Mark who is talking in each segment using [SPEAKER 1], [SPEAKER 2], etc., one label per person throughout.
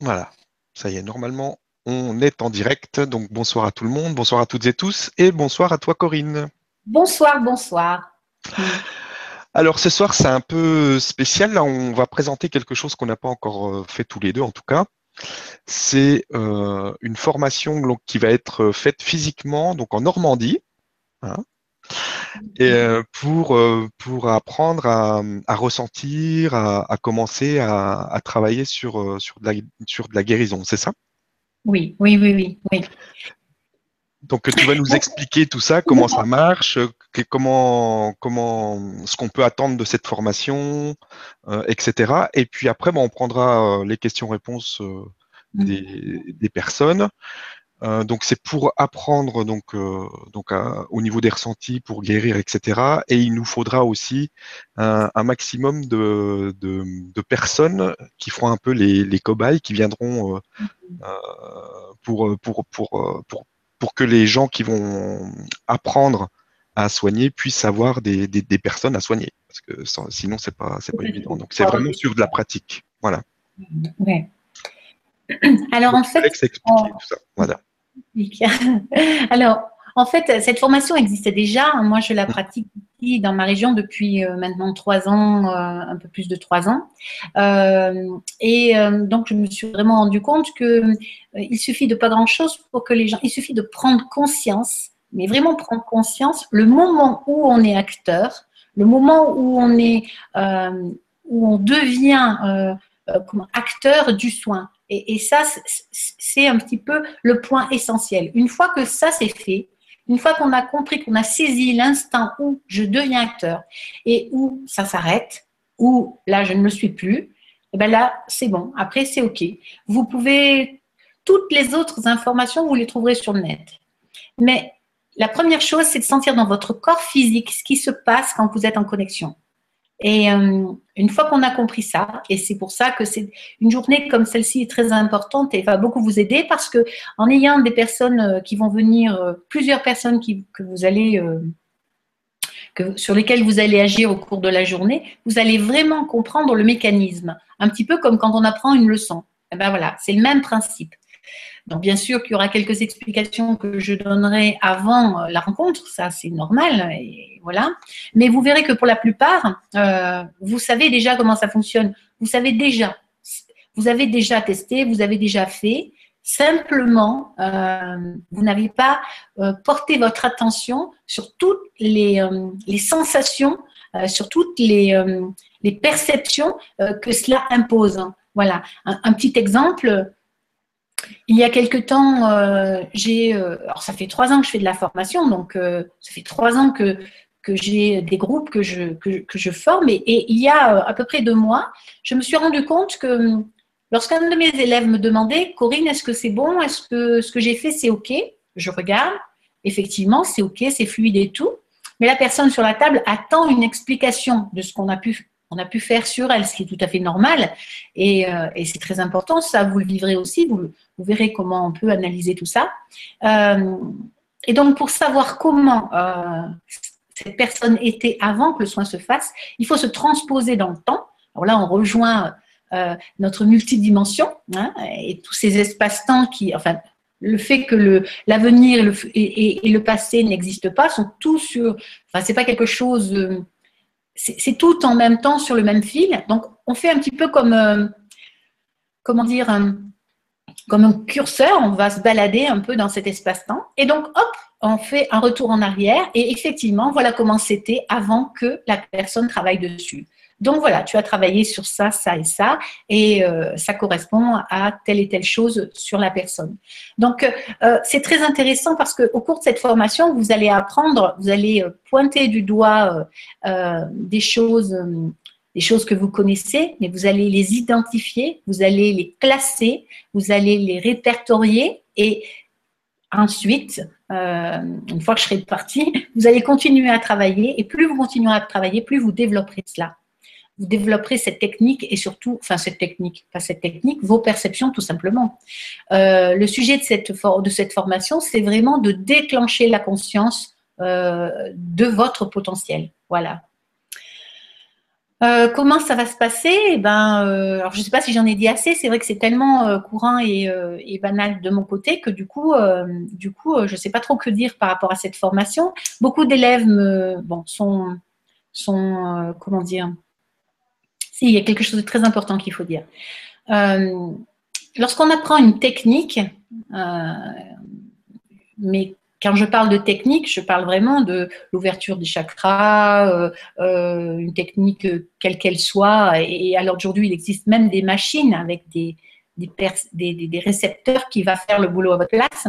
[SPEAKER 1] Voilà, ça y est, normalement, on est en direct. Donc bonsoir à tout le monde, bonsoir à toutes et tous, et bonsoir à toi Corinne.
[SPEAKER 2] Bonsoir, bonsoir.
[SPEAKER 1] Alors ce soir, c'est un peu spécial. Là, on va présenter quelque chose qu'on n'a pas encore euh, fait tous les deux, en tout cas. C'est euh, une formation qui va être faite physiquement, donc en Normandie. Hein, et euh, pour, euh, pour apprendre à, à ressentir, à, à commencer à, à, travailler sur, euh, sur, de la, sur de la guérison, c'est ça?
[SPEAKER 2] Oui, oui, oui, oui, oui.
[SPEAKER 1] Donc tu vas nous expliquer tout ça, comment ça marche, comment, comment ce qu'on peut attendre de cette formation, euh, etc. Et puis après, bon, on prendra les questions-réponses mm. des, des, personnes. Euh, donc c'est pour apprendre donc euh, donc au niveau des ressentis pour guérir etc et il nous faudra aussi un, un maximum de, de, de, personnes qui feront un peu les, les cobayes qui viendront euh, euh pour, pour, pour pour pour que les gens qui vont apprendre à soigner puissent avoir des, des, des personnes à soigner. Parce que sinon c'est pas c'est pas évident. Donc c'est vraiment sur de la pratique. Voilà.
[SPEAKER 2] Ouais. alors en fait
[SPEAKER 1] on... tout ça. voilà
[SPEAKER 2] Alors, en fait, cette formation existait déjà. Moi, je la pratique ici dans ma région depuis euh, maintenant trois ans, euh, un peu plus de trois ans. Euh, et donc, je me suis vraiment rendu compte que il suffit de pas grand-chose pour que les gens. Il suffit de prendre conscience, mais vraiment prendre conscience, le moment où on est acteur, le moment où on est, où on devient acteur du soin. Et, ça, c'est un petit peu le point essentiel. Une fois que ça c'est fait, une fois qu'on a compris, qu'on a saisi l'instant où je deviens acteur et où ça s'arrête, où là je ne le suis plus, et eh ben là c'est bon. Après c'est ok. Vous pouvez toutes les autres informations vous les trouverez sur le net. Mais la première chose c'est de sentir dans votre corps physique ce qui se passe quand vous êtes en connexion. Et euh, une fois qu'on a compris ça, et c'est pour ça que c'est une journée comme celle-ci est très importante et va beaucoup vous aider parce que en ayant des personnes euh, qui vont venir, euh, plusieurs personnes vous allez, que, sur lesquelles vous allez agir au cours de la journée, vous allez vraiment comprendre le mécanisme, un petit peu comme quand on apprend une leçon. Et eh ben voilà, c'est le même principe. Donc, bien sûr qu'il y aura quelques explications que je donnerai avant euh, la rencontre, ça c'est normal, et voilà. Mais vous verrez que pour la plupart, euh, vous savez déjà comment ça fonctionne. Vous savez déjà, vous avez déjà testé, vous avez déjà fait. Simplement, euh, vous n'avez pas euh, porté votre attention sur toutes les, euh, les sensations, euh, sur toutes les, les perceptions que cela impose. Voilà. Un, un petit exemple, il y a quelque temps, euh, j'ai, euh, alors ça fait trois ans que je fais de la formation, donc euh, ça fait trois ans que, j'ai des groupes que je, forme, et, il y a à peu près deux mois, je me suis rendu compte que lorsqu'un de mes élèves me demandait, Corinne, est-ce que c'est bon, est-ce que ce que j'ai fait c'est ok? Je regarde, effectivement, c'est ok, c'est fluide et tout, mais la personne sur la table attend une explication de ce qu'on a pu on a pu faire sur elle, ce qui est tout à fait normal. Et, euh, c'est très important, ça, vous le vivrez aussi, vous, verrez comment on peut analyser tout ça. Euh, et donc, pour savoir comment euh, cette personne était avant que le soin se fasse, il faut se transposer dans le temps. Alors là, on rejoint notre multidimension hein, et tous ces espaces-temps qui, enfin, le fait que l'avenir et, et, et, le passé n'existent pas sont tous sur. Enfin, c'est pas quelque chose c'est tout en même temps sur le même fil. Donc, on fait un petit peu comme, euh, comment dire, un, comme un curseur, on va se balader un peu dans cet espace-temps. Et donc, hop, on fait un retour en arrière. Et effectivement, voilà comment c'était avant que la personne travaille dessus. Donc voilà, tu as travaillé sur ça, ça et ça, et euh, ça correspond à telle et telle chose sur la personne. Donc euh, c'est très intéressant parce qu'au cours de cette formation, vous allez apprendre, vous allez euh, pointer du doigt euh, des choses, des choses que vous connaissez, mais vous allez les identifier, vous allez les classer, vous allez les répertorier et ensuite, une fois que je serai partie, vous allez continuer à travailler et plus vous continuerez à travailler, plus vous développerez cela vous développerez cette technique et surtout, enfin cette technique, pas cette technique, vos perceptions tout simplement. Euh, le sujet de cette, formation, c'est vraiment de déclencher la conscience euh, de votre potentiel. Voilà. Euh, comment ça va se passer? Eh ben, Je ne sais pas si j'en ai dit assez. C'est vrai que c'est tellement courant et, et, banal de mon côté que du coup, du coup je ne sais pas trop que dire par rapport à cette formation. Beaucoup d'élèves bon, sont, sont comment dire Si, il y a quelque chose de très important qu'il faut dire. Lorsqu'on apprend une technique, mais quand je parle de technique, je parle vraiment de l'ouverture des chakras, euh, euh, une technique euh, quelle qu'elle soit. Et, alors aujourd'hui, il existe même des machines avec des, des, récepteurs qui vont faire le boulot à votre place.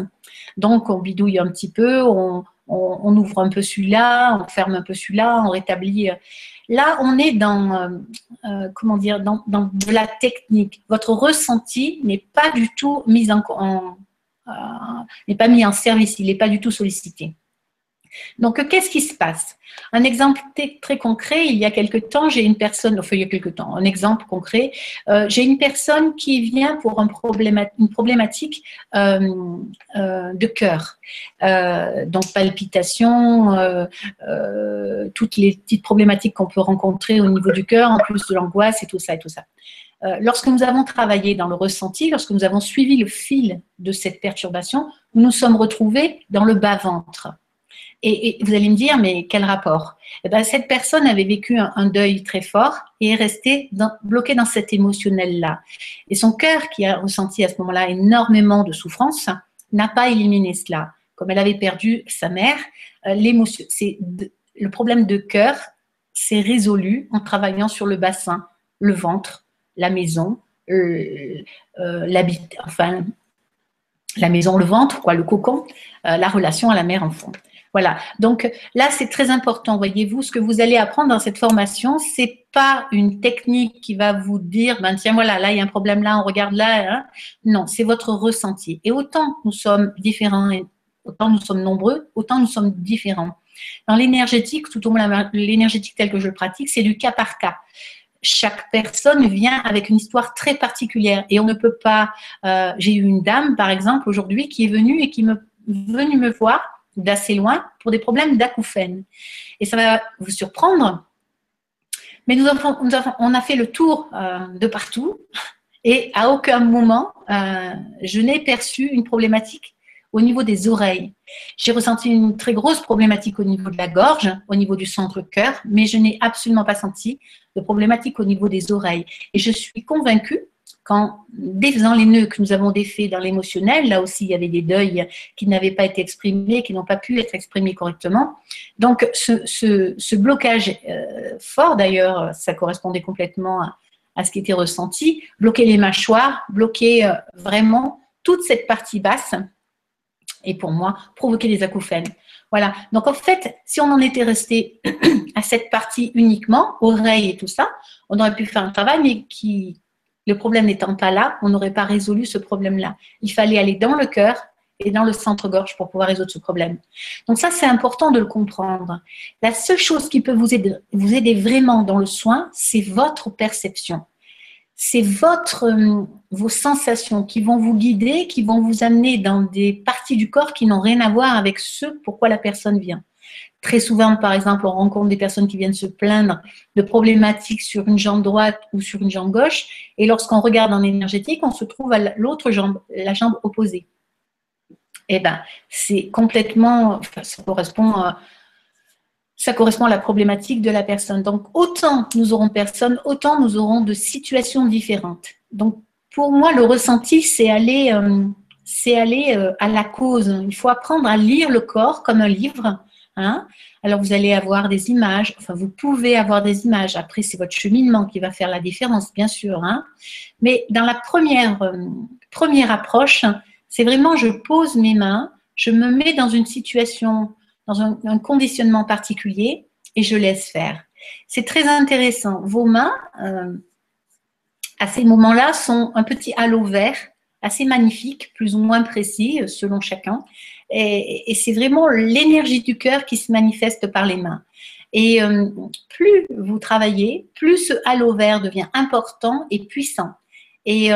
[SPEAKER 2] Donc, on bidouille un petit peu, on, ouvre un peu celui-là, on ferme un peu celui-là, on rétablit. Là, on est dans, comment dire, dans, de la technique. Votre ressenti n'est pas du tout mis en, euh, n'est pas mis en service, il n'est pas du tout sollicité. Donc, qu'est-ce qui se passe? Un exemple très concret, il y a quelque temps, j'ai une personne, enfin il y a quelque temps, un exemple concret, euh, j'ai une personne qui vient pour un une problématique euh, de cœur, donc palpitations, toutes les petites problématiques qu'on peut rencontrer au niveau du cœur, en plus de l'angoisse et tout ça et tout ça. Euh, lorsque nous avons travaillé dans le ressenti, lorsque nous avons suivi le fil de cette perturbation, nous nous sommes retrouvés dans le bas-ventre. Et, vous allez me dire, mais quel rapport? Eh ben, Cette personne avait vécu un, deuil très fort et est restée bloquée dans cet émotionnel-là. Et son cœur, qui a ressenti à ce moment-là énormément de souffrance, n'a pas éliminé cela. Comme elle avait perdu sa mère, euh, le problème de cœur s'est résolu en travaillant sur le bassin, le ventre, la maison, euh, la maison, le ventre, quoi, le cocon, euh, la relation à la mère-enfant. Voilà. Donc là, c'est très important. Voyez-vous, ce que vous allez apprendre dans cette formation, c'est pas une technique qui va vous dire, ben tiens, voilà, là il y a un problème là, on regarde là. Hein. Non, c'est votre ressenti. Et autant nous sommes différents, autant nous sommes nombreux, autant nous sommes différents. Dans l'énergétique, tout au moins l'énergétique telle que je le pratique, c'est du cas par cas chaque personne vient avec une histoire très particulière et on ne peut pas. Euh, j'ai eu une dame, par exemple, aujourd'hui, qui est venue et qui me venue me voir d'assez loin pour des problèmes d'acouphènes. Et ça va vous surprendre, mais nous, avons, on a fait le tour euh, de partout et à aucun moment euh, je n'ai perçu une problématique au niveau des oreilles. J'ai ressenti une très grosse problématique au niveau de la gorge, au niveau du centre-cœur, mais je n'ai absolument pas senti de problématique au niveau des oreilles. Et je suis convaincue qu'en défaisant les nœuds que nous avons défaits dans l'émotionnel, là aussi il y avait des deuils qui n'avaient pas été exprimés, qui n'ont pas pu être exprimés correctement. Donc ce, blocage euh, fort, d'ailleurs, ça correspondait complètement à, ce qui était ressenti, bloquer les mâchoires, bloquer euh, vraiment toute cette partie basse et pour moi, provoquer des acouphènes. Voilà. Donc en fait, si on en était resté à cette partie uniquement, oreille et tout ça, on aurait pu faire un travail, mais qui, le problème n'étant pas là, on n'aurait pas résolu ce problème-là. Il fallait aller dans le cœur et dans le centre-gorge pour pouvoir résoudre ce problème. Donc ça, c'est important de le comprendre. La seule chose qui peut vous aider, vous aider vraiment dans le soin, c'est votre perception c'est euh, vos sensations qui vont vous guider, qui vont vous amener dans des parties du corps qui n'ont rien à voir avec ce pourquoi la personne vient. Très souvent, par exemple, on rencontre des personnes qui viennent se plaindre de problématiques sur une jambe droite ou sur une jambe gauche, et lorsqu'on regarde en énergétique, on se trouve à l'autre jambe, la jambe opposée. Eh bien, c'est complètement, ça correspond à ça correspond à la problématique de la personne. Donc, autant nous aurons personne, autant nous aurons de situations différentes. Donc, pour moi, le ressenti, c'est aller, euh, c'est aller euh, à la cause. Il faut apprendre à lire le corps comme un livre. Hein. Alors, vous allez avoir des images, enfin, vous pouvez avoir des images. Après, c'est votre cheminement qui va faire la différence, bien sûr. Hein. Mais dans la première, euh, première approche, c'est vraiment je pose mes mains, je me mets dans une situation dans un, conditionnement particulier et je laisse faire. C'est très intéressant. Vos mains, euh, à ces moments-là, sont un petit halo vert assez magnifique, plus ou moins précis euh, selon chacun. Et, c'est vraiment l'énergie du cœur qui se manifeste par les mains. Et euh, plus vous travaillez, plus ce halo vert devient important et puissant. Et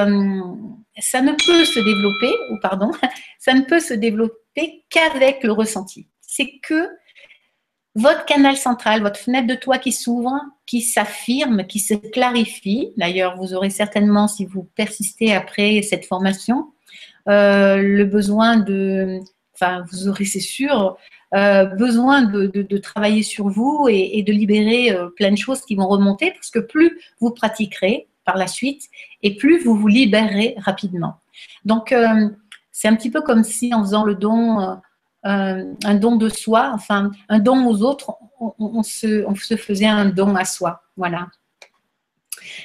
[SPEAKER 2] ça ne peut se développer, ou pardon, ça ne peut se développer qu'avec le ressenti c'est que votre canal central, votre fenêtre de toit qui s'ouvre, qui s'affirme, qui se clarifie. D'ailleurs, vous aurez certainement, si vous persistez après cette formation, euh, le besoin de, enfin, vous aurez, c'est sûr, euh, besoin de, travailler sur vous et, de libérer euh, plein de choses qui vont remonter, parce que plus vous pratiquerez par la suite, et plus vous vous libérez rapidement. Donc, c'est un petit peu comme si en faisant le don euh, un don de soi, enfin un don aux autres, on, se, faisait un don à soi. Voilà.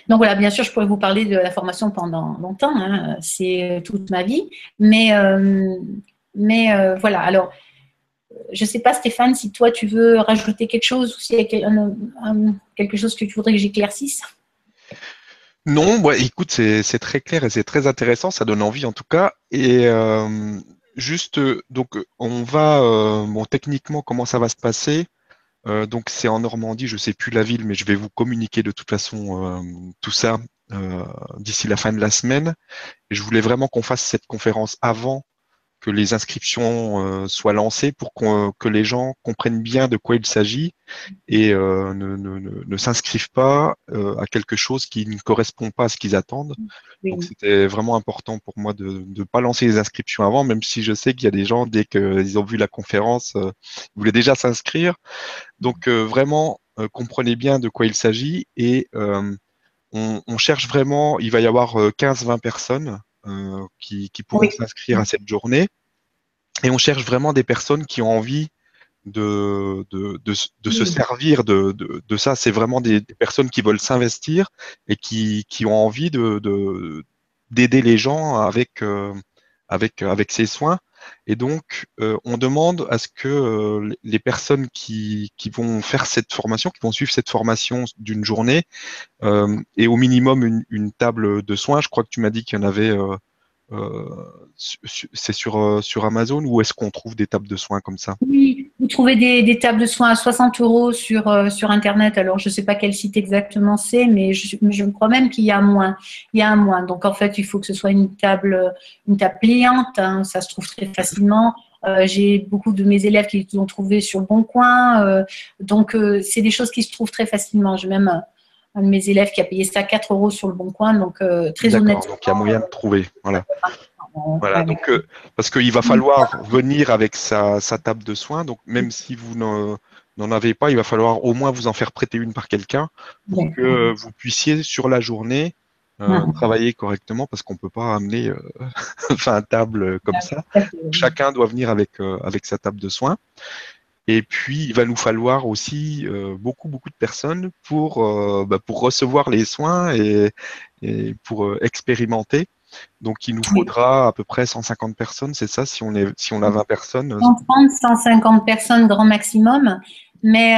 [SPEAKER 2] Donc voilà, bien sûr, je pourrais vous parler de la formation pendant longtemps, hein, c'est toute ma vie, mais, euh, mais euh, voilà. Alors, je ne sais pas, Stéphane, si toi tu veux rajouter quelque chose ou s'il y a quelque chose que tu voudrais que j'éclaircisse.
[SPEAKER 1] Non, écoute, c'est très clair et c'est très intéressant, ça donne envie en tout cas. Et juste, euh, donc, on va, euh, bon, techniquement, comment ça va se passer? Donc, c'est en Normandie, je ne sais plus la ville, mais je vais vous communiquer de toute façon tout ça d'ici la fin de la semaine. Je voulais vraiment qu'on fasse cette conférence avant que les inscriptions euh, soient lancées pour que les gens comprennent bien de quoi il s'agit et euh, ne, ne, ne, s'inscrivent pas euh, à quelque chose qui ne correspond pas à ce qu'ils attendent. Donc c'était vraiment important pour moi de ne pas lancer les inscriptions avant, même si je sais qu'il y a des gens, dès qu'ils ont vu la conférence, ils voulaient déjà s'inscrire. Donc vraiment, comprenez bien de quoi il s'agit et on, on, cherche vraiment, il va y avoir 15-20 personnes euh, qui, pourront s'inscrire à cette journée. Et on cherche vraiment des personnes qui ont envie de, de, se servir de, de ça. C'est vraiment des, personnes qui veulent s'investir et qui, qui, ont envie d'aider les gens avec, euh, avec, avec ces soins. Et donc, euh, on demande à ce que les personnes qui, vont faire cette formation, qui vont suivre cette formation d'une journée, euh, aient au minimum une, table de soins. Je crois que tu m'as dit qu'il y en avait euh, c'est sur, euh, sur Amazon ou est-ce qu'on trouve des tables de soins comme ça?
[SPEAKER 2] Oui, vous trouvez des, des, tables de soins à 60 euros sur, euh, sur Internet. Alors, je ne sais pas quel site exactement c'est, mais je, je crois même qu'il y a moins. Il y a un moins. Donc, en fait, il faut que ce soit une table, une table pliante. Hein. ça se trouve très facilement. J'ai beaucoup de mes élèves qui l'ont trouvé sur Bon Coin. donc, c'est des choses qui se trouvent très facilement. J'ai même un de mes élèves qui a payé ça 4 euros sur le bon coin, donc euh, très honnête.
[SPEAKER 1] Donc il y a moyen de trouver. Voilà. Voilà, donc euh, parce qu'il va falloir venir avec sa, table de soins. Donc même si vous n'en avez pas, il va falloir au moins vous en faire prêter une par quelqu'un pour que vous puissiez sur la journée euh, travailler correctement parce qu'on ne peut pas amener enfin, table comme ça. Chacun doit venir avec, avec sa table de soins. Et puis, il va nous falloir aussi euh, beaucoup, beaucoup de personnes pour, euh, bah, pour recevoir les soins et, et pour euh, expérimenter. Donc, il nous faudra à peu près 150 personnes, c'est ça, si on, est, si on a 20 personnes
[SPEAKER 2] 130, 150 personnes grand maximum. Mais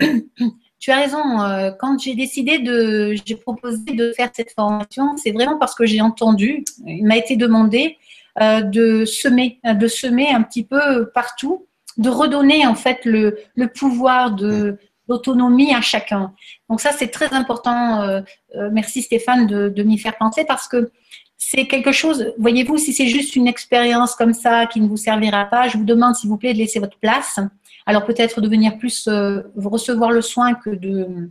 [SPEAKER 2] tu as raison, quand j'ai décidé de, j'ai proposé de faire cette formation, c'est vraiment parce que j'ai entendu, il m'a été demandé de semer, de semer un petit peu partout de redonner en fait le, le pouvoir de d'autonomie à chacun. Donc ça, c'est très important. Euh, euh, merci Stéphane de, de m'y faire penser parce que c'est quelque chose, voyez-vous, si c'est juste une expérience comme ça qui ne vous servira pas, je vous demande s'il vous plaît de laisser votre place. Alors peut-être de venir plus euh, recevoir le soin que de,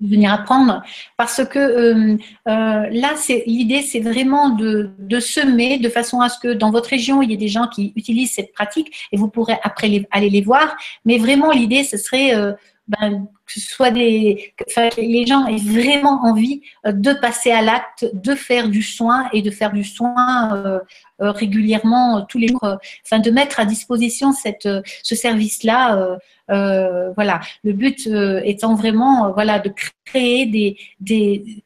[SPEAKER 2] venir apprendre. Parce que euh, euh, là c'est l'idée c'est vraiment de, de, semer de façon à ce que dans votre région il y ait des gens qui utilisent cette pratique et vous pourrez après aller les voir. Mais vraiment l'idée ce serait ben, que soit des, les gens aient vraiment envie euh, de passer à l'acte, de faire du soin et de faire du soin euh, euh, régulièrement tous les jours, enfin de mettre à disposition cette, ce service-là. voilà, le but étant vraiment voilà de créer des, des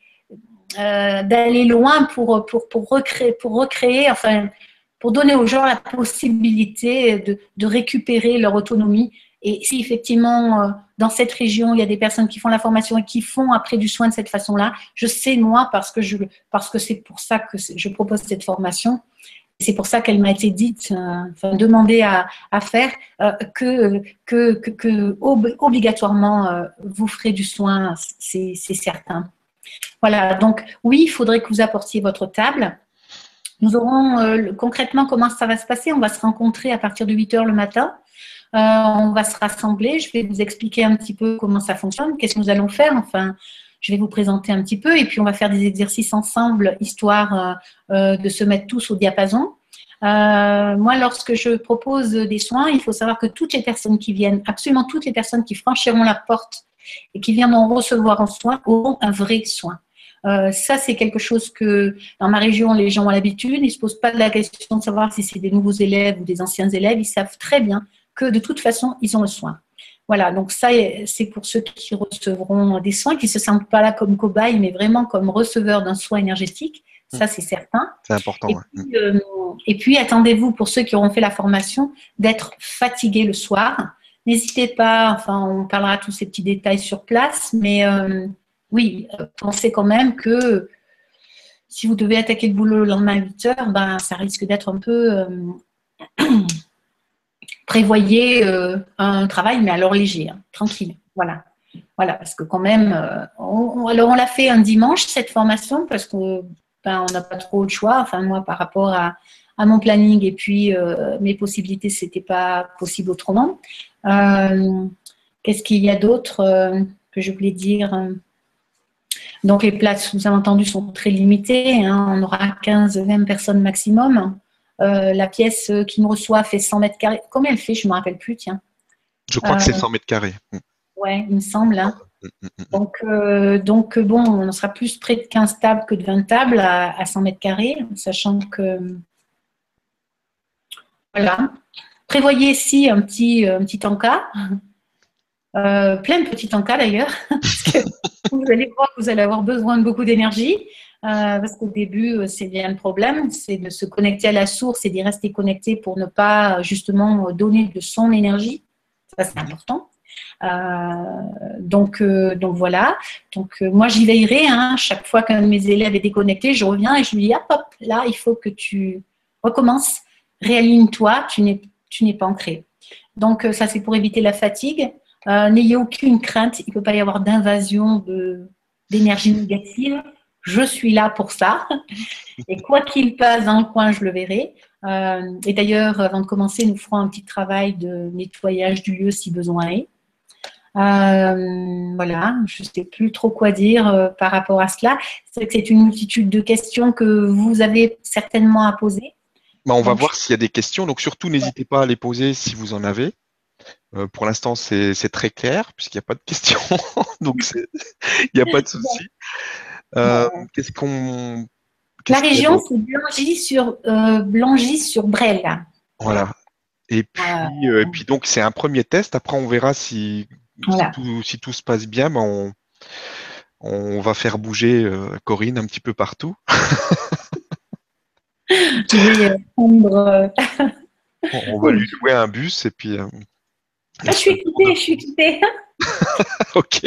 [SPEAKER 2] d'aller loin pour, pour, pour, recréer, pour recréer, enfin, pour donner aux gens la possibilité de, de récupérer leur autonomie et si effectivement, euh, dans cette région, il y a des personnes qui font la formation et qui font après du soin de cette façon-là, je sais moi, parce que, je, parce que c'est pour ça que je propose cette formation, c'est pour ça qu'elle m'a été dite, euh, enfin, demandée à, à faire, euh, que, que, que, obligatoirement vous ferez du soin, c'est certain. Voilà, donc oui, il faudrait que vous apportiez votre table. Nous aurons concrètement comment ça va se passer? On va se rencontrer à partir de 8 heures le matin. On va se rassembler. Je vais vous expliquer un petit peu comment ça fonctionne, qu'est-ce que nous allons faire. Enfin, je vais vous présenter un petit peu et puis on va faire des exercices ensemble, histoire de se mettre tous au diapason. moi, lorsque je propose des soins, il faut savoir que toutes les personnes qui viennent, absolument toutes les personnes qui franchiront la porte et qui viendront recevoir un soin auront un vrai soin. Euh, ça, c'est quelque chose que dans ma région, les gens ont l'habitude. Ils ne se posent pas la question de savoir si c'est des nouveaux élèves ou des anciens élèves. Ils savent très bien que de toute façon, ils ont le soin. Voilà, donc ça, c'est pour ceux qui recevront des soins, qui ne se sentent pas là comme cobayes, mais vraiment comme receveurs d'un soin énergétique. Ça, c'est certain.
[SPEAKER 1] C'est important.
[SPEAKER 2] Et puis, euh, et puis attendez-vous, pour ceux qui auront fait la formation, d'être fatigués le soir. N'hésitez pas, enfin, on parlera de tous ces petits détails sur place, mais euh, oui, euh, pensez quand même que si vous devez attaquer le boulot le lendemain à 8 heures, ben, ça risque d'être un peu. Euh, prévoyez euh, un travail, mais alors léger, tranquille. Voilà. Voilà, parce que quand même, on, alors on l'a fait un dimanche, cette formation, parce qu'on ben, n'a pas trop de choix. Enfin, moi, par rapport à, mon planning et puis mes possibilités, ce n'était pas possible autrement. Qu'est-ce qu'il y a d'autre que je voulais dire donc les places, vous avez entendu, sont très limitées. Hein. On aura 15-20 personnes maximum. Euh, la pièce qui nous reçoit fait 100 mètres carrés. Combien elle fait Je ne me rappelle plus, tiens.
[SPEAKER 1] Je crois que c'est 100 euh, mètres carrés.
[SPEAKER 2] Mm. Oui, il me semble. Hein. Mm, mm, donc, euh, donc, bon, on sera plus près de 15 tables que de 20 tables à, 100 mètres carrés, sachant que. Voilà. Prévoyez ici un petit, un petit encas. Euh, plein de petits encas d'ailleurs, vous allez voir que vous allez avoir besoin de beaucoup d'énergie, euh, parce qu'au début, euh, c'est bien le problème, c'est de se connecter à la source et d'y rester connecté pour ne pas justement donner de son énergie. Ça, c'est important. donc, donc voilà. Donc moi j'y veillerai. Hein. Chaque fois qu'un de mes élèves est déconnecté, je reviens et je lui dis hop hop là il faut que tu recommences, réaligne-toi, tu n'es tu n'es pas ancré. Donc ça c'est pour éviter la fatigue. Euh, n'ayez aucune crainte, il ne peut pas y avoir d'invasion d'énergie négative. Je suis là pour ça. Et quoi qu'il passe dans le coin, je le verrai. Euh, et d'ailleurs, avant de commencer, nous ferons un petit travail de nettoyage du lieu si besoin est. Euh, voilà, je ne sais plus trop quoi dire par rapport à cela. C'est que c'est une multitude de questions que vous avez certainement à poser.
[SPEAKER 1] Bah, on va voir s'il y a des questions. Donc surtout, n'hésitez pas à les poser si vous en avez. Euh, pour l'instant, c'est très clair puisqu'il n'y a pas de questions, donc il n'y a pas de souci. Euh, qu'est-ce qu'on
[SPEAKER 2] La région, c'est Blangy sur euh, sur Brel.
[SPEAKER 1] Voilà. Et puis, et puis donc c'est un premier test. Après, on verra si, si, tout, se passe bien. Ben on, on va faire bouger Corinne un petit peu partout. on va lui louer un bus et puis
[SPEAKER 2] ah, je suis équipée, je suis équipée.
[SPEAKER 1] ok.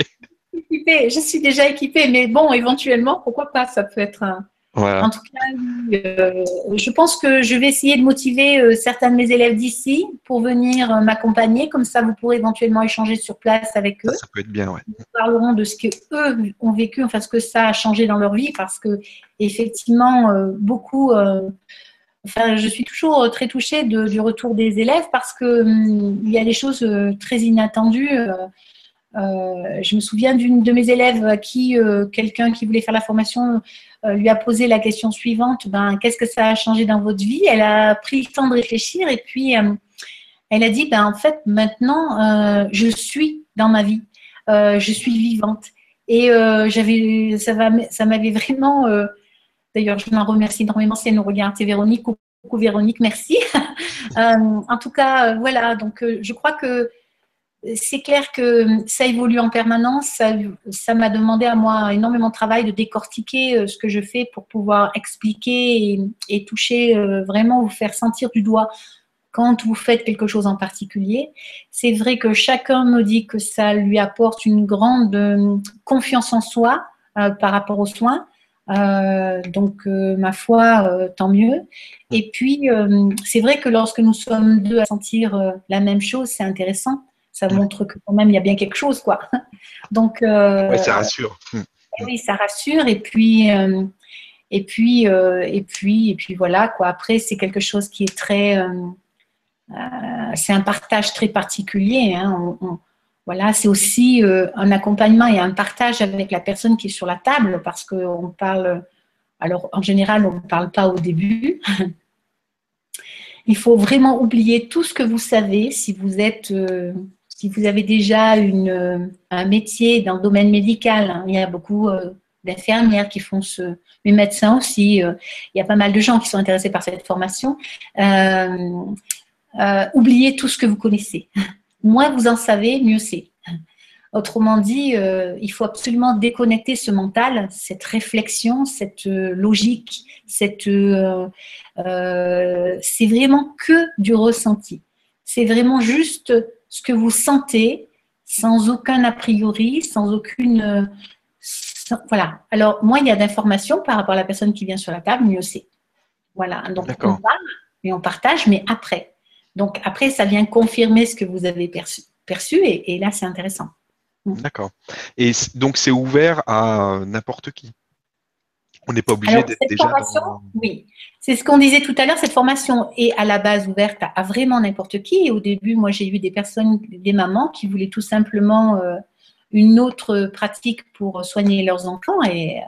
[SPEAKER 2] Je suis déjà équipée, mais bon, éventuellement, pourquoi pas Ça peut être un. En tout cas, euh, je pense que je vais essayer de motiver euh, certains de mes élèves d'ici pour venir euh, m'accompagner. Comme ça, vous pourrez éventuellement échanger sur place avec eux.
[SPEAKER 1] Ça, peut être bien, ouais.
[SPEAKER 2] Nous parlerons de ce qu'eux ont vécu, enfin ce que ça a changé dans leur vie, parce que effectivement, beaucoup je suis toujours très touchée du retour des élèves parce qu'il hum, y a des choses très inattendues. Euh, je me souviens d'une de mes élèves à qui quelqu'un qui voulait faire la formation lui a posé la question suivante ben, Qu'est-ce que ça a changé dans votre vie? Elle a pris le temps de réfléchir et puis elle a dit ben, En fait, maintenant, je suis dans ma vie, je suis vivante. Et j'avais, ça m'avait vraiment D'ailleurs, je l'en remercie énormément si elle nous regarde. C'est Véronique. Coucou Véronique, merci. Euh, en tout cas, euh, voilà, donc euh, je crois que c'est clair que ça évolue en permanence. Ça m'a demandé à moi énormément de travail de décortiquer ce que je fais pour pouvoir expliquer et, toucher, vraiment vous faire sentir du doigt quand vous faites quelque chose en particulier. C'est vrai que chacun me dit que ça lui apporte une grande confiance en soi par rapport aux soins. Euh, donc, euh, ma foi, euh, tant mieux. Et puis, c'est vrai que lorsque nous sommes deux à sentir la même chose, c'est intéressant. Ça montre que quand même, il y a bien quelque chose, quoi. Donc,
[SPEAKER 1] ouais, ça rassure. Hmm.
[SPEAKER 2] Oui, ça rassure. Et puis, et puis, et puis, et puis voilà, quoi. Après, c'est quelque chose qui est très c'est un partage très particulier. Hein. voilà, c'est aussi un accompagnement et un partage avec la personne qui est sur la table parce qu'on parle. Alors, en général, on ne parle pas au début. Il faut vraiment oublier tout ce que vous savez si vous êtes si vous avez déjà une, un métier dans le domaine médical, hein, il y a beaucoup euh, d'infirmières qui font ce, mais médecins aussi, euh, il y a pas mal de gens qui sont intéressés par cette formation. Euh, oubliez tout ce que vous connaissez. Moins vous en savez, mieux c'est. Autrement dit, il faut absolument déconnecter ce mental, cette réflexion, cette logique, cette, c'est vraiment que du ressenti. C'est vraiment juste ce que vous sentez sans aucun a priori, sans aucune. voilà. Alors, moins il y a d'informations par rapport à la personne qui vient sur la table, mieux c'est. Voilà. Donc, on parle et on partage, mais après. Donc, après, ça vient confirmer ce que vous avez perçu, perçu et, là, c'est intéressant.
[SPEAKER 1] D'accord. Et donc, c'est ouvert à n'importe qui? On n'est pas obligé d'être déjà.
[SPEAKER 2] Oui, c'est ce qu'on disait tout à l'heure. Cette formation est à la base ouverte à, vraiment n'importe qui. Et au début, moi, j'ai eu des personnes, des mamans qui voulaient tout simplement euh, une autre pratique pour soigner leurs enfants. Et euh,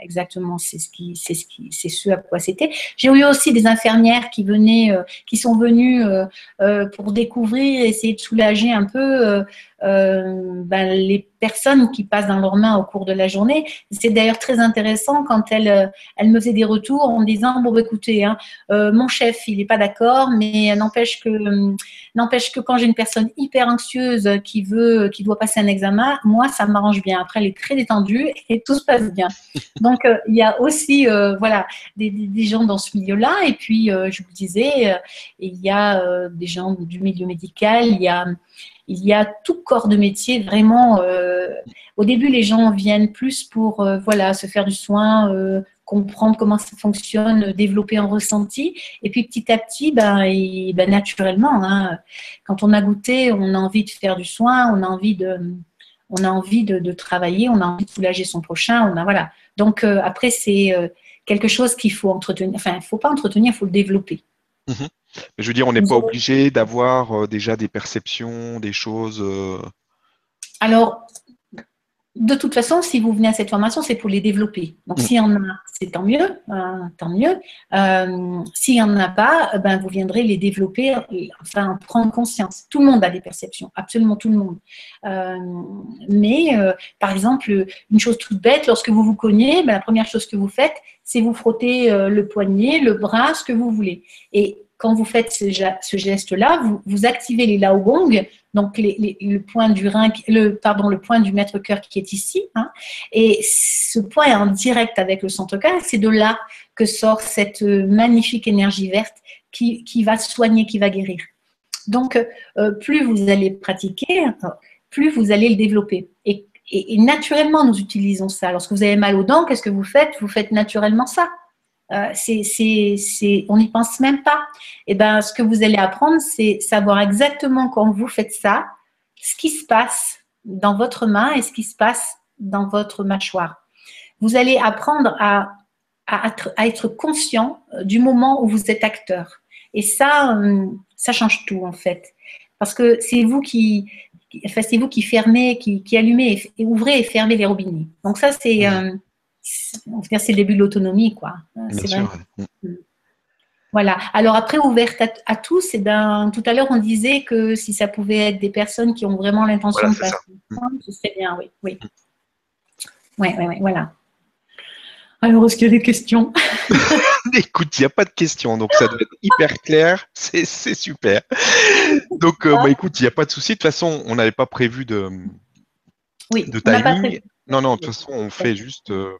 [SPEAKER 2] exactement, c'est ce qui, c'est ce qui, c'est ce à quoi c'était. J'ai eu aussi des infirmières qui venaient, euh, qui sont venues pour découvrir, essayer de soulager un peu ben, les personnes qui passent dans leurs mains au cours de la journée. C'est d'ailleurs très intéressant quand elle, euh, elle me faisait des retours en disant bon bah, écoutez, hein, euh, mon chef il n'est pas d'accord, mais n'empêche que n'empêche que quand j'ai une personne hyper anxieuse qui veut, qui doit passer un examen, moi ça m'arrange bien. Après elle est très détendue et tout se passe bien. Donc euh, il y a aussi voilà des, des, gens dans ce milieu-là et puis je vous disais il y a des gens du milieu médical, il y a il y a tout corps de métier vraiment. Euh, au début, les gens viennent plus pour euh, voilà se faire du soin, euh, comprendre comment ça fonctionne, développer un ressenti. Et puis petit à petit, ben, ben naturellement, hein, quand on a goûté, on a envie de faire du soin, on a envie de, on a envie de, travailler, on a envie de soulager son prochain. On a voilà. Donc après, c'est quelque chose qu'il faut entretenir. Enfin, il faut pas entretenir, il faut le développer.
[SPEAKER 1] Mmh je veux dire, on n'est pas obligé d'avoir euh, déjà des perceptions, des choses. Euh.
[SPEAKER 2] Alors, de toute façon, si vous venez à cette formation, c'est pour les développer. Donc, mm. s'il y en a, c'est tant mieux, hein, tant mieux. Euh, s'il n'y en a pas, ben, vous viendrez les développer, enfin, prendre conscience. Tout le monde a des perceptions, absolument tout le monde. mais, par exemple, une chose toute bête, lorsque vous vous cognez, ben, la première chose que vous faites, c'est vous frotter le poignet, le bras, ce que vous voulez. Et quand vous faites ce, geste-là, vous, activez les Laogong, donc le point du rein, le, pardon, le point du maître cœur qui est ici. Hein. et ce point est en direct avec le cœur. C'est de là que sort cette magnifique énergie verte qui, va soigner, qui va guérir. Donc, euh, plus vous allez pratiquer, plus vous allez le développer. Et naturellement, nous utilisons ça. Lorsque vous avez mal aux dents, qu'est-ce que vous faites? Vous faites naturellement ça. Euh, on n'y pense même pas. Et eh ben, ce que vous allez apprendre, c'est savoir exactement quand vous faites ça, ce qui se passe dans votre main et ce qui se passe dans votre mâchoire. Vous allez apprendre à, à, être, conscient euh, du moment où vous êtes acteur. Et ça, euh, ça change tout en fait. Parce que c'est vous qui, enfin, c'est vous qui fermez, qui, qui allumez et, ouvrez et fermez les robinets. Donc ça, c'est, c'est le début de l'autonomie, quoi. Voilà. Alors après, ouverte à, tous, et eh ben, tout à l'heure, on disait que si ça pouvait être des personnes qui ont vraiment l'intention de passer, ce serait bien, oui. Oui, oui, oui, voilà. Alors, est-ce qu'il y a des questions?
[SPEAKER 1] Écoute, il n'y a pas de questions, donc ça doit être hyper clair, c'est super. Donc, euh, bah, écoute, il n'y a pas de souci. De toute façon, on n'avait pas prévu de, oui, de timing. Non, non, de toute façon, on fait juste euh,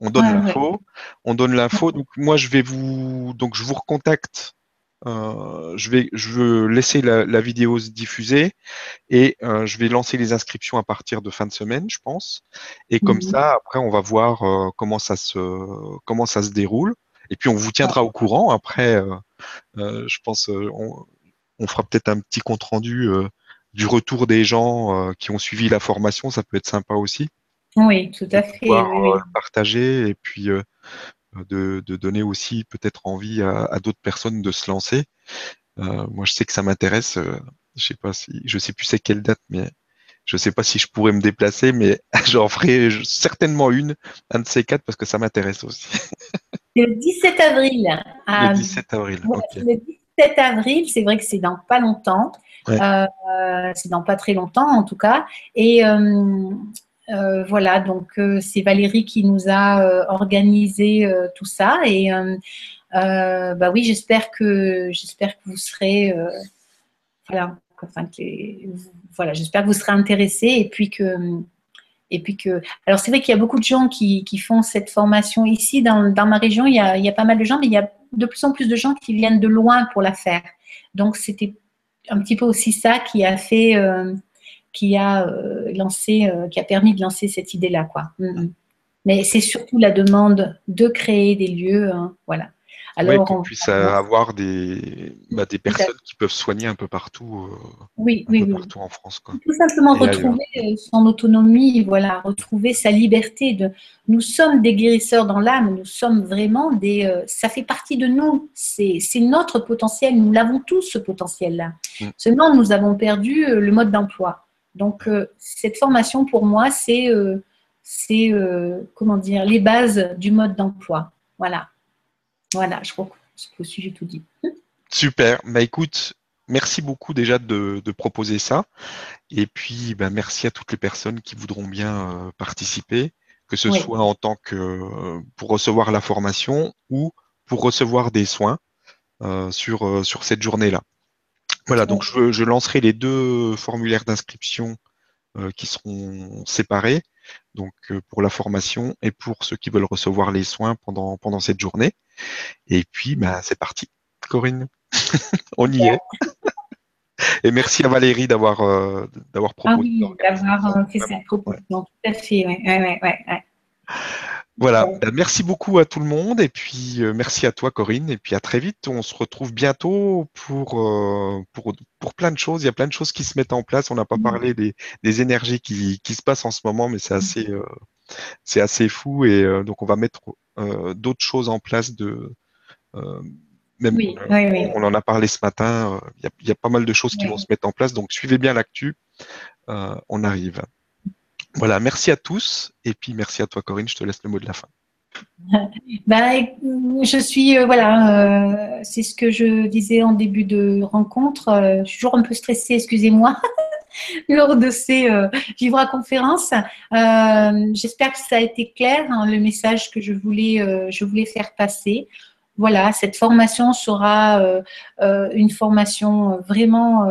[SPEAKER 1] on donne l'info, on donne l'info. Donc moi je vais vous donc je vous recontacte. Euh, je vais je veux laisser la, vidéo se diffuser et euh, je vais lancer les inscriptions à partir de fin de semaine, je pense. Et comme mhm. ça, après, on va voir euh, comment ça se comment ça se déroule. Et puis on vous tiendra au courant. Après, je pense on, on fera peut-être un petit compte rendu du retour des gens qui ont suivi la formation. Ça peut être sympa aussi.
[SPEAKER 2] Oui, tout à fait.
[SPEAKER 1] Euh, partager et puis euh, de, donner aussi peut-être envie à, d'autres personnes de se lancer. moi, je sais que ça m'intéresse. je sais pas si, je sais plus c'est quelle date, mais je sais pas si je pourrais me déplacer, mais j'en ferai certainement une, un de ces quatre, parce que ça m'intéresse aussi.
[SPEAKER 2] le 17 avril.
[SPEAKER 1] le 17 avril.
[SPEAKER 2] Le 17 avril, c'est vrai que c'est dans pas longtemps. Euh, c'est dans pas très longtemps en tout cas. Et euh, euh, voilà, donc c'est Valérie qui nous a organisé tout ça. Et bah oui, j'espère que j'espère que vous serez voilà, voilà, j'espère que vous serez intéressés et puis que et puis que, alors c'est vrai qu'il y a beaucoup de gens qui, qui font cette formation ici dans, dans ma région. Il y, a, il y, a, pas mal de gens, mais il y a de plus en plus de gens qui viennent de loin pour la faire. Donc c'était un petit peu aussi ça qui a fait, euh, qui a euh, lancé, euh, qui a permis de lancer cette idée-là, quoi. Mm, mm. Mais c'est surtout la demande de créer des lieux, hein, voilà.
[SPEAKER 1] Alors, qu'on puisse avoir des, bah, des personnes qui peuvent soigner un peu partout,
[SPEAKER 2] oui, oui,
[SPEAKER 1] partout en France. Quoi.
[SPEAKER 2] Tout simplement retrouver son autonomie, voilà, retrouver sa liberté. De, nous sommes des guérisseurs dans l'âme, nous sommes vraiment des. ça fait partie de nous, c'est notre potentiel, nous l'avons tous ce potentiel-là. Mm. Seulement, nous avons perdu le mode d'emploi. Donc, cette formation pour moi, c'est, c'est comment dire, les bases du mode d'emploi. Voilà. Voilà, je crois que j'ai tout dit.
[SPEAKER 1] Super. Bah écoute, merci beaucoup déjà de, proposer ça. Et puis, bah, merci à toutes les personnes qui voudront bien euh, participer, que ce soit en tant que euh, pour recevoir la formation ou pour recevoir des soins euh, sur, sur cette journée-là. Voilà, donc je, je, lancerai les deux formulaires d'inscription qui seront séparés donc euh, pour la formation et pour ceux qui veulent recevoir les soins pendant, pendant cette journée. Et puis, bah, c'est parti. Corinne, on y est. Et merci à Valérie d'avoir euh, d'avoir
[SPEAKER 2] proposé. Ah oui, d'avoir euh, fait cette proposition. Tout à fait, oui. Ouais, ouais,
[SPEAKER 1] voilà, bah, merci beaucoup à tout le monde et puis euh, merci à toi Corinne et puis à très vite. On se retrouve bientôt pour, euh, pour, pour, plein de choses. Il y a plein de choses qui se mettent en place. On n'a pas mmh. parlé des, des énergies qui, qui, se passent en ce moment, mais c'est mmh. assez, euh, c'est assez fou et donc on va mettre d'autres choses en place de même on en a parlé ce matin. Il y, a, il y, a, pas mal de choses qui vont se mettre en place. Donc suivez bien l'actu. on arrive. Voilà, merci à tous. Et puis merci à toi, Corinne. Je te laisse le mot de la fin.
[SPEAKER 2] Ben, je suis, euh, voilà, euh, c'est ce que je disais en début de rencontre. Euh, je suis toujours un peu stressée, excusez-moi, lors de ces Vivra conférences. J'espère que ça a été clair, hein, le message que je voulais, je voulais faire passer. Voilà, cette formation sera une formation vraiment.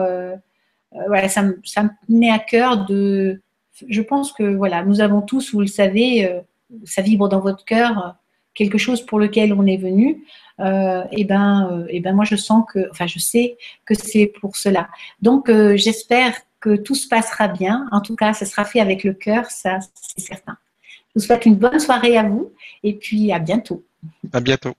[SPEAKER 2] voilà, ça, ça me tenait à cœur de je pense que voilà, nous avons tous, vous le savez, euh, ça vibre dans votre cœur, quelque chose pour lequel on est venu. Euh, et ben, euh, et ben moi je sens que, enfin je sais que c'est pour cela. Donc j'espère que tout se passera bien. En tout cas, ça sera fait avec le cœur, ça c'est certain. Je vous souhaite une bonne soirée à vous et puis à bientôt.
[SPEAKER 1] À bientôt.